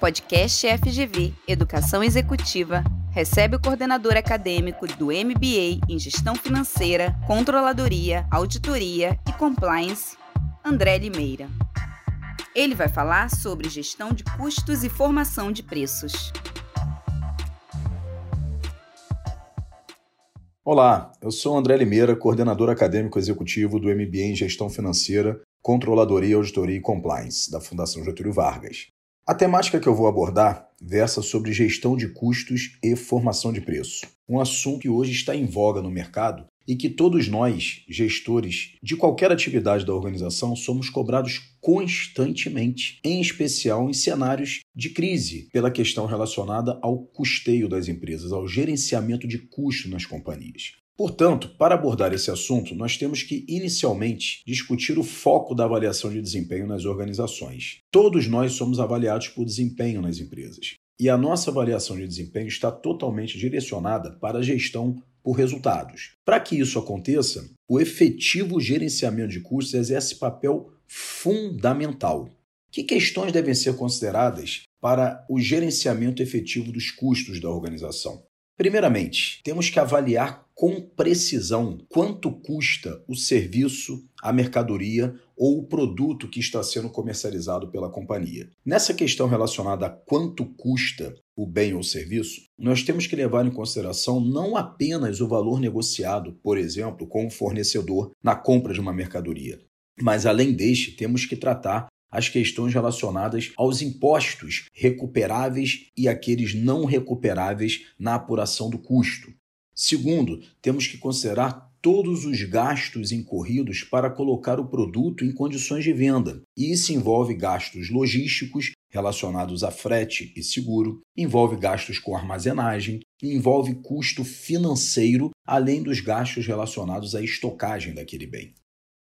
podcast FGV Educação Executiva recebe o coordenador acadêmico do MBA em Gestão Financeira, Controladoria, Auditoria e Compliance, André Limeira. Ele vai falar sobre gestão de custos e formação de preços. Olá, eu sou André Limeira, coordenador acadêmico executivo do MBA em Gestão Financeira, Controladoria, Auditoria e Compliance, da Fundação Getúlio Vargas. A temática que eu vou abordar versa sobre gestão de custos e formação de preço, um assunto que hoje está em voga no mercado e que todos nós, gestores de qualquer atividade da organização, somos cobrados constantemente, em especial em cenários de crise, pela questão relacionada ao custeio das empresas, ao gerenciamento de custo nas companhias. Portanto, para abordar esse assunto, nós temos que inicialmente discutir o foco da avaliação de desempenho nas organizações. Todos nós somos avaliados por desempenho nas empresas. E a nossa avaliação de desempenho está totalmente direcionada para a gestão por resultados. Para que isso aconteça, o efetivo gerenciamento de custos exerce papel fundamental. Que questões devem ser consideradas para o gerenciamento efetivo dos custos da organização? Primeiramente, temos que avaliar com precisão quanto custa o serviço, a mercadoria ou o produto que está sendo comercializado pela companhia. Nessa questão relacionada a quanto custa o bem ou serviço, nós temos que levar em consideração não apenas o valor negociado, por exemplo, com o fornecedor na compra de uma mercadoria, mas além deste, temos que tratar as questões relacionadas aos impostos recuperáveis e aqueles não recuperáveis na apuração do custo. Segundo, temos que considerar todos os gastos incorridos para colocar o produto em condições de venda. E isso envolve gastos logísticos relacionados a frete e seguro, envolve gastos com armazenagem, envolve custo financeiro, além dos gastos relacionados à estocagem daquele bem.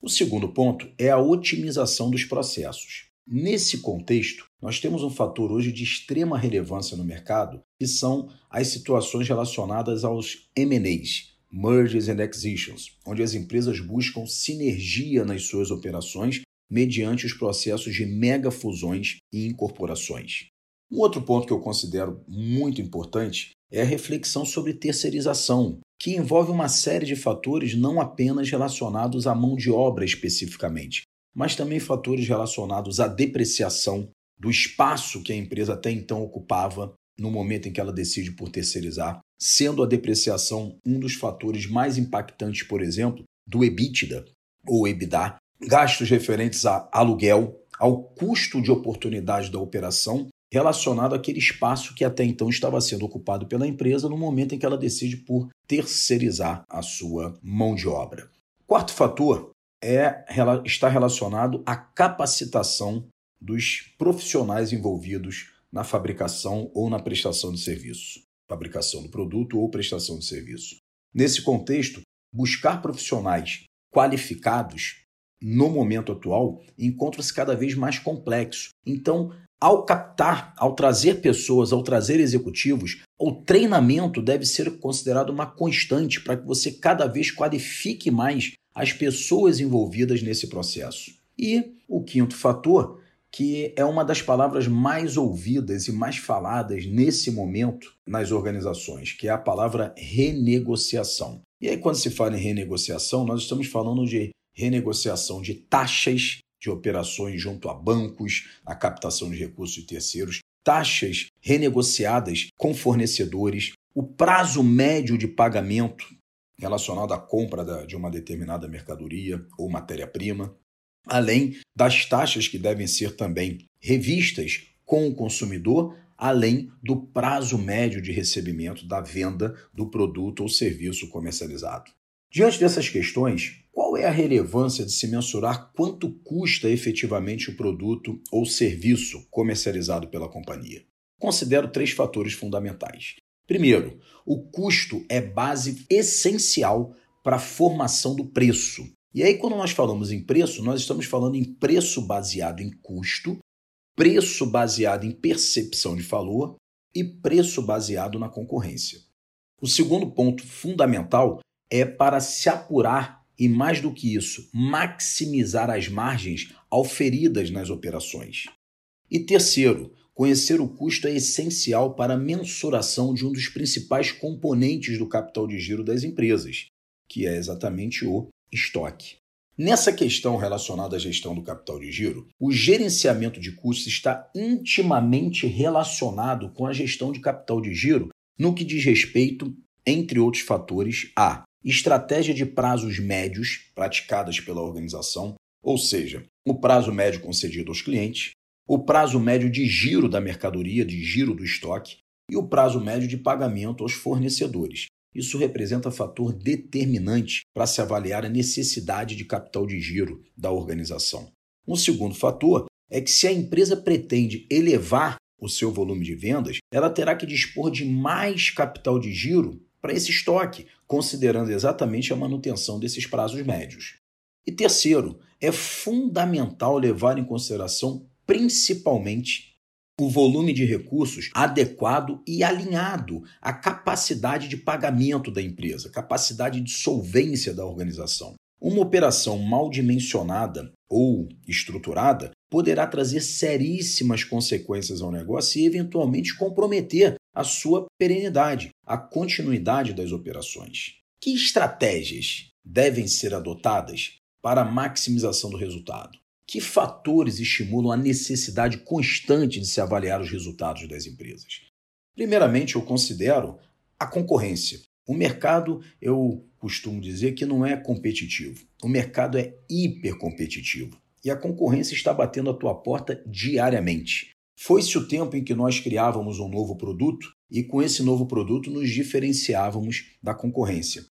O segundo ponto é a otimização dos processos. Nesse contexto, nós temos um fator hoje de extrema relevância no mercado, que são as situações relacionadas aos M&As, Mergers and Acquisitions, onde as empresas buscam sinergia nas suas operações mediante os processos de megafusões e incorporações. Um outro ponto que eu considero muito importante é a reflexão sobre terceirização, que envolve uma série de fatores não apenas relacionados à mão de obra especificamente, mas também fatores relacionados à depreciação do espaço que a empresa até então ocupava no momento em que ela decide por terceirizar, sendo a depreciação um dos fatores mais impactantes, por exemplo, do EBITDA ou EBITDA, gastos referentes a aluguel, ao custo de oportunidade da operação relacionado àquele espaço que até então estava sendo ocupado pela empresa no momento em que ela decide por terceirizar a sua mão de obra. Quarto fator é está relacionado à capacitação dos profissionais envolvidos na fabricação ou na prestação de serviço, fabricação do produto ou prestação de serviço. Nesse contexto, buscar profissionais qualificados no momento atual encontra-se cada vez mais complexo. Então, ao captar, ao trazer pessoas, ao trazer executivos, o treinamento deve ser considerado uma constante para que você cada vez qualifique mais as pessoas envolvidas nesse processo. E o quinto fator, que é uma das palavras mais ouvidas e mais faladas nesse momento nas organizações, que é a palavra renegociação. E aí, quando se fala em renegociação, nós estamos falando de renegociação de taxas de operações junto a bancos, a captação de recursos de terceiros, taxas renegociadas com fornecedores, o prazo médio de pagamento relacionado à compra de uma determinada mercadoria ou matéria-prima, além das taxas que devem ser também revistas com o consumidor, além do prazo médio de recebimento da venda do produto ou serviço comercializado. Diante dessas questões, qual é a relevância de se mensurar quanto custa efetivamente o produto ou serviço comercializado pela companhia? Considero três fatores fundamentais. Primeiro, o custo é base essencial para a formação do preço. E aí, quando nós falamos em preço, nós estamos falando em preço baseado em custo, preço baseado em percepção de valor e preço baseado na concorrência. O segundo ponto fundamental é para se apurar e, mais do que isso, maximizar as margens auferidas nas operações. E terceiro, conhecer o custo é essencial para a mensuração de um dos principais componentes do capital de giro das empresas, que é exatamente o estoque. Nessa questão relacionada à gestão do capital de giro, o gerenciamento de custos está intimamente relacionado com a gestão de capital de giro no que diz respeito, entre outros fatores, à estratégia de prazos médios praticadas pela organização, ou seja, o prazo médio concedido aos clientes, o prazo médio de giro da mercadoria, de giro do estoque, e o prazo médio de pagamento aos fornecedores. Isso representa fator determinante para se avaliar a necessidade de capital de giro da organização. Um segundo fator é que se a empresa pretende elevar o seu volume de vendas, ela terá que dispor de mais capital de giro para esse estoque, considerando exatamente a manutenção desses prazos médios. E terceiro, é fundamental levar em consideração principalmente o volume de recursos adequado e alinhado à capacidade de pagamento da empresa, capacidade de solvência da organização. Uma operação mal dimensionada ou estruturada poderá trazer seríssimas consequências ao negócio e eventualmente comprometer a sua perenidade, a continuidade das operações. Que estratégias devem ser adotadas para a maximização do resultado? Que fatores estimulam a necessidade constante de se avaliar os resultados das empresas? Primeiramente, eu considero a concorrência. O mercado, eu costumo dizer que não é competitivo. O mercado é hipercompetitivo e a concorrência está batendo a tua porta diariamente. Foi-se o tempo em que nós criávamos um novo produto e com esse novo produto nos diferenciávamos da concorrência.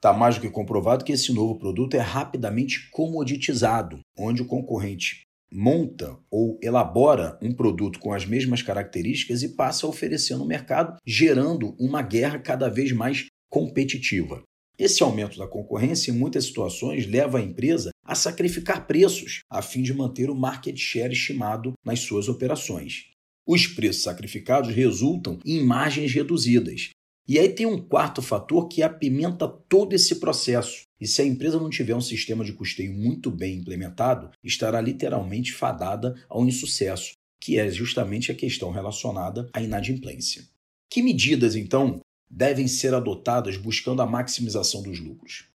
Está mais do que comprovado que esse novo produto é rapidamente comoditizado, onde o concorrente monta ou elabora um produto com as mesmas características e passa a oferecer no mercado, gerando uma guerra cada vez mais competitiva. Esse aumento da concorrência, em muitas situações, leva a empresa a sacrificar preços a fim de manter o market share estimado nas suas operações. Os preços sacrificados resultam em margens reduzidas. E aí tem um quarto fator que apimenta todo esse processo. E se a empresa não tiver um sistema de custeio muito bem implementado, estará literalmente fadada ao insucesso, que é justamente a questão relacionada à inadimplência. Que medidas, então, devem ser adotadas buscando a maximização dos lucros.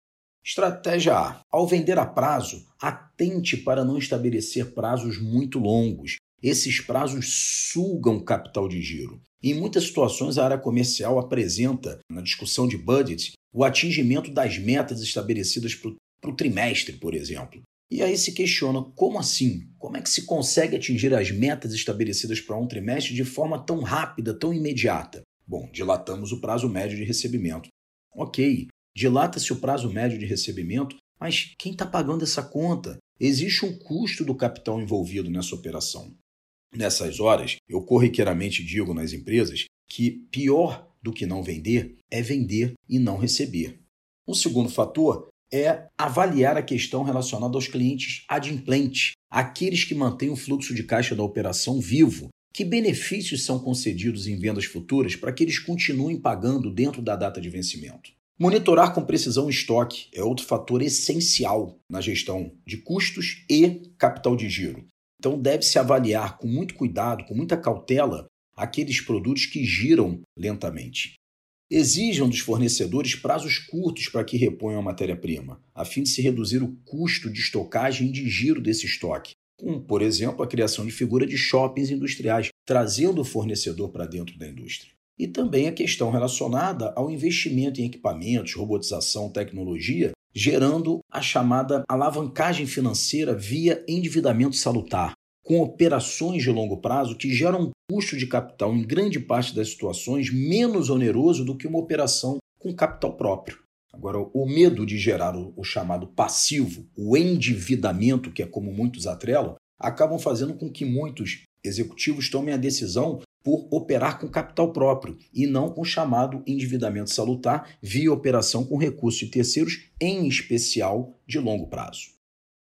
Estratégia A: ao vender a prazo, atente para não estabelecer prazos muito longos. Esses prazos sugam capital de giro. Em muitas situações, a área comercial apresenta, na discussão de budget, o atingimento das metas estabelecidas para o trimestre, por exemplo. E aí se questiona como assim? Como é que se consegue atingir as metas estabelecidas para um trimestre de forma tão rápida, tão imediata? Bom, dilatamos o prazo médio de recebimento. Ok, dilata-se o prazo médio de recebimento, mas quem está pagando essa conta? Existe um custo do capital envolvido nessa operação. Nessas horas, eu corriqueiramente digo nas empresas que pior do que não vender é vender e não receber. Um segundo fator é avaliar a questão relacionada aos clientes adimplentes, aqueles que mantêm o fluxo de caixa da operação vivo que benefícios são concedidos em vendas futuras para que eles continuem pagando dentro da data de vencimento? Monitorar com precisão o estoque é outro fator essencial na gestão de custos e capital de giro. Então, deve-se avaliar com muito cuidado, com muita cautela, aqueles produtos que giram lentamente. Exijam dos fornecedores prazos curtos para que reponham a matéria-prima, a fim de se reduzir o custo de estocagem e de giro desse estoque, como, por exemplo, a criação de figura de shoppings industriais, trazendo o fornecedor para dentro da indústria. E também a questão relacionada ao investimento em equipamentos, robotização, tecnologia, gerando a chamada alavancagem financeira via endividamento salutar, com operações de longo prazo que geram um custo de capital em grande parte das situações menos oneroso do que uma operação com capital próprio. Agora, o medo de gerar o, chamado passivo, o endividamento, que é como muitos atrelam, acabam fazendo com que muitos executivos tomem a decisão por operar com capital próprio e não com o chamado endividamento salutar via operação com recursos de terceiros, em especial de longo prazo.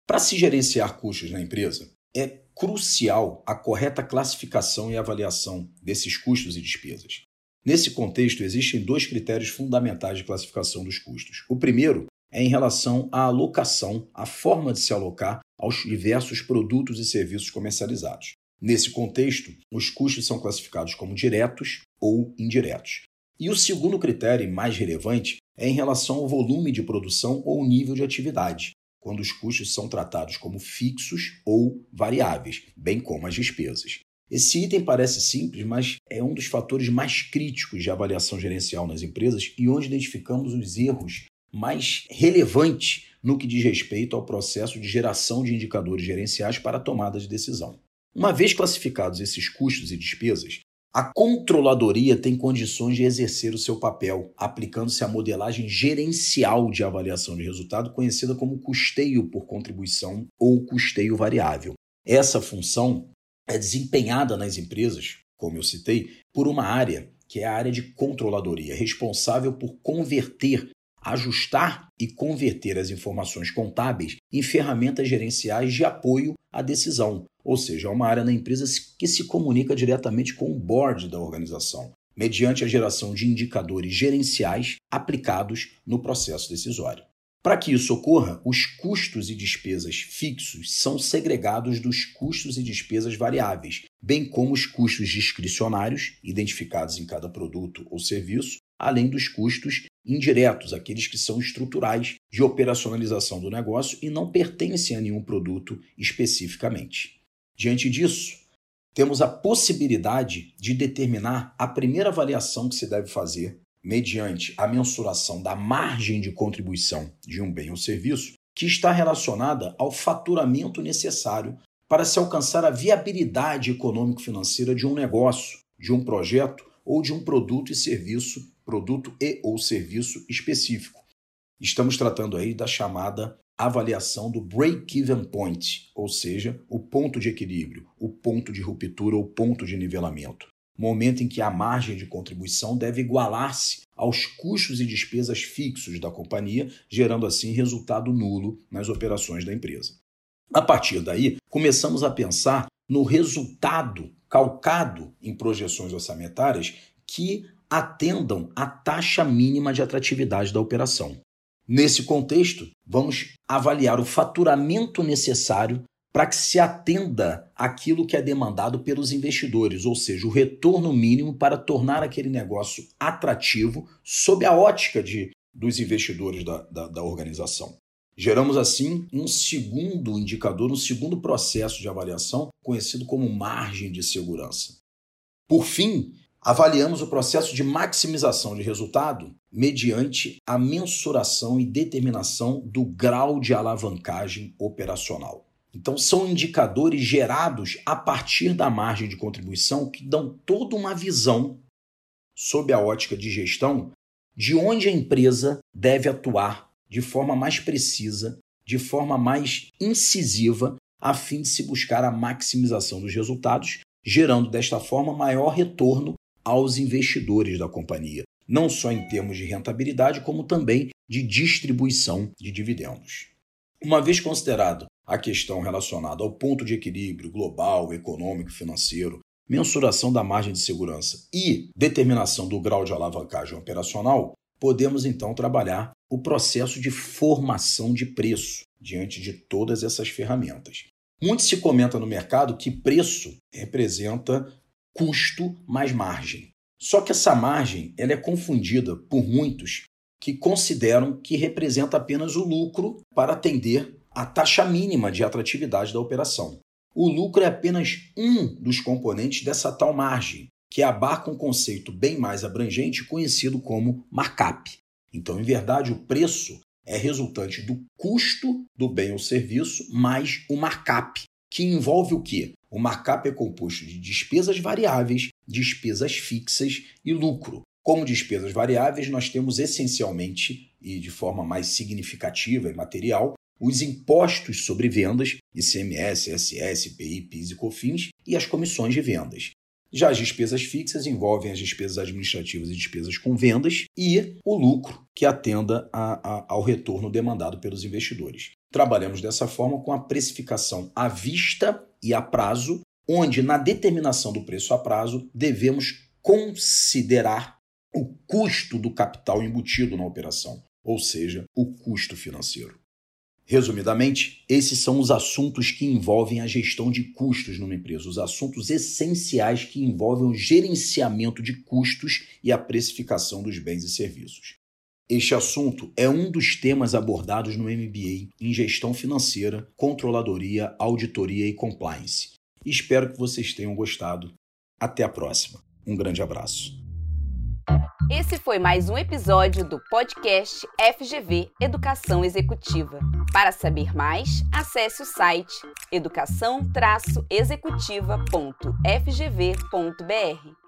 Para se gerenciar custos na empresa, é crucial a correta classificação e avaliação desses custos e despesas. Nesse contexto, existem dois critérios fundamentais de classificação dos custos. O primeiro é em relação à alocação, a forma de se alocar aos diversos produtos e serviços comercializados. Nesse contexto, os custos são classificados como diretos ou indiretos. E o segundo critério, mais relevante, é em relação ao volume de produção ou nível de atividade, quando os custos são tratados como fixos ou variáveis, bem como as despesas. Esse item parece simples, mas é um dos fatores mais críticos de avaliação gerencial nas empresas e onde identificamos os erros mais relevantes no que diz respeito ao processo de geração de indicadores gerenciais para a tomada de decisão. Uma vez classificados esses custos e despesas, a controladoria tem condições de exercer o seu papel, aplicando-se a modelagem gerencial de avaliação de resultado, conhecida como custeio por contribuição ou custeio variável. Essa função é desempenhada nas empresas, como eu citei, por uma área que é a área de controladoria, responsável por converter, ajustar e converter as informações contábeis em ferramentas gerenciais de apoio à decisão, ou seja, é uma área na empresa que se comunica diretamente com o board da organização, mediante a geração de indicadores gerenciais aplicados no processo decisório. Para que isso ocorra, os custos e despesas fixos são segregados dos custos e despesas variáveis, bem como os custos discricionários, identificados em cada produto ou serviço, além dos custos indiretos, aqueles que são estruturais de operacionalização do negócio e não pertencem a nenhum produto especificamente. Diante disso, temos a possibilidade de determinar a primeira avaliação que se deve fazer mediante a mensuração da margem de contribuição de um bem ou serviço, que está relacionada ao faturamento necessário para se alcançar a viabilidade econômico-financeira de um negócio, de um projeto ou de um produto e serviço, produto e ou serviço específico. Estamos tratando aí da chamada avaliação do break-even point, ou seja, o ponto de equilíbrio, o ponto de ruptura ou ponto de nivelamento. Momento em que a margem de contribuição deve igualar-se aos custos e despesas fixos da companhia, gerando assim resultado nulo nas operações da empresa. A partir daí, começamos a pensar no resultado calcado em projeções orçamentárias que atendam à taxa mínima de atratividade da operação. Nesse contexto, vamos avaliar o faturamento necessário para que se atenda aquilo que é demandado pelos investidores, ou seja, o retorno mínimo para tornar aquele negócio atrativo sob a ótica de, dos investidores da, da, da organização. Geramos assim um segundo indicador, um segundo processo de avaliação, conhecido como margem de segurança. Por fim, Avaliamos o processo de maximização de resultado mediante a mensuração e determinação do grau de alavancagem operacional. Então, são indicadores gerados a partir da margem de contribuição que dão toda uma visão, sob a ótica de gestão, de onde a empresa deve atuar de forma mais precisa, de forma mais incisiva, a fim de se buscar a maximização dos resultados, gerando desta forma maior retorno aos investidores da companhia, não só em termos de rentabilidade, como também de distribuição de dividendos. Uma vez considerado a questão relacionada ao ponto de equilíbrio global, econômico financeiro, mensuração da margem de segurança e determinação do grau de alavancagem operacional, podemos então trabalhar o processo de formação de preço diante de todas essas ferramentas. Muito se comenta no mercado que preço representa custo mais margem. Só que essa margem ela é confundida por muitos que consideram que representa apenas o lucro para atender a taxa mínima de atratividade da operação. O lucro é apenas um dos componentes dessa tal margem, que abarca um conceito bem mais abrangente conhecido como markup. Então, em verdade, o preço é resultante do custo do bem ou serviço mais o markup, que envolve o quê? O markup é composto de despesas variáveis, despesas fixas e lucro. Como despesas variáveis, nós temos essencialmente e de forma mais significativa e material os impostos sobre vendas, ICMS, SS, IPI, PIS e COFINS e as comissões de vendas. Já as despesas fixas envolvem as despesas administrativas e despesas com vendas e o lucro que atenda a, a, ao retorno demandado pelos investidores. Trabalhamos dessa forma com a precificação à vista e a prazo, onde na determinação do preço a prazo devemos considerar o custo do capital embutido na operação, ou seja, o custo financeiro. Resumidamente, esses são os assuntos que envolvem a gestão de custos numa empresa, os assuntos essenciais que envolvem o gerenciamento de custos e a precificação dos bens e serviços. Este assunto é um dos temas abordados no MBA em Gestão Financeira, Controladoria, Auditoria e Compliance. Espero que vocês tenham gostado. Até a próxima. Um grande abraço. Esse foi mais um episódio do podcast FGV Educação Executiva. Para saber mais, acesse o site educação-executiva.fgv.br.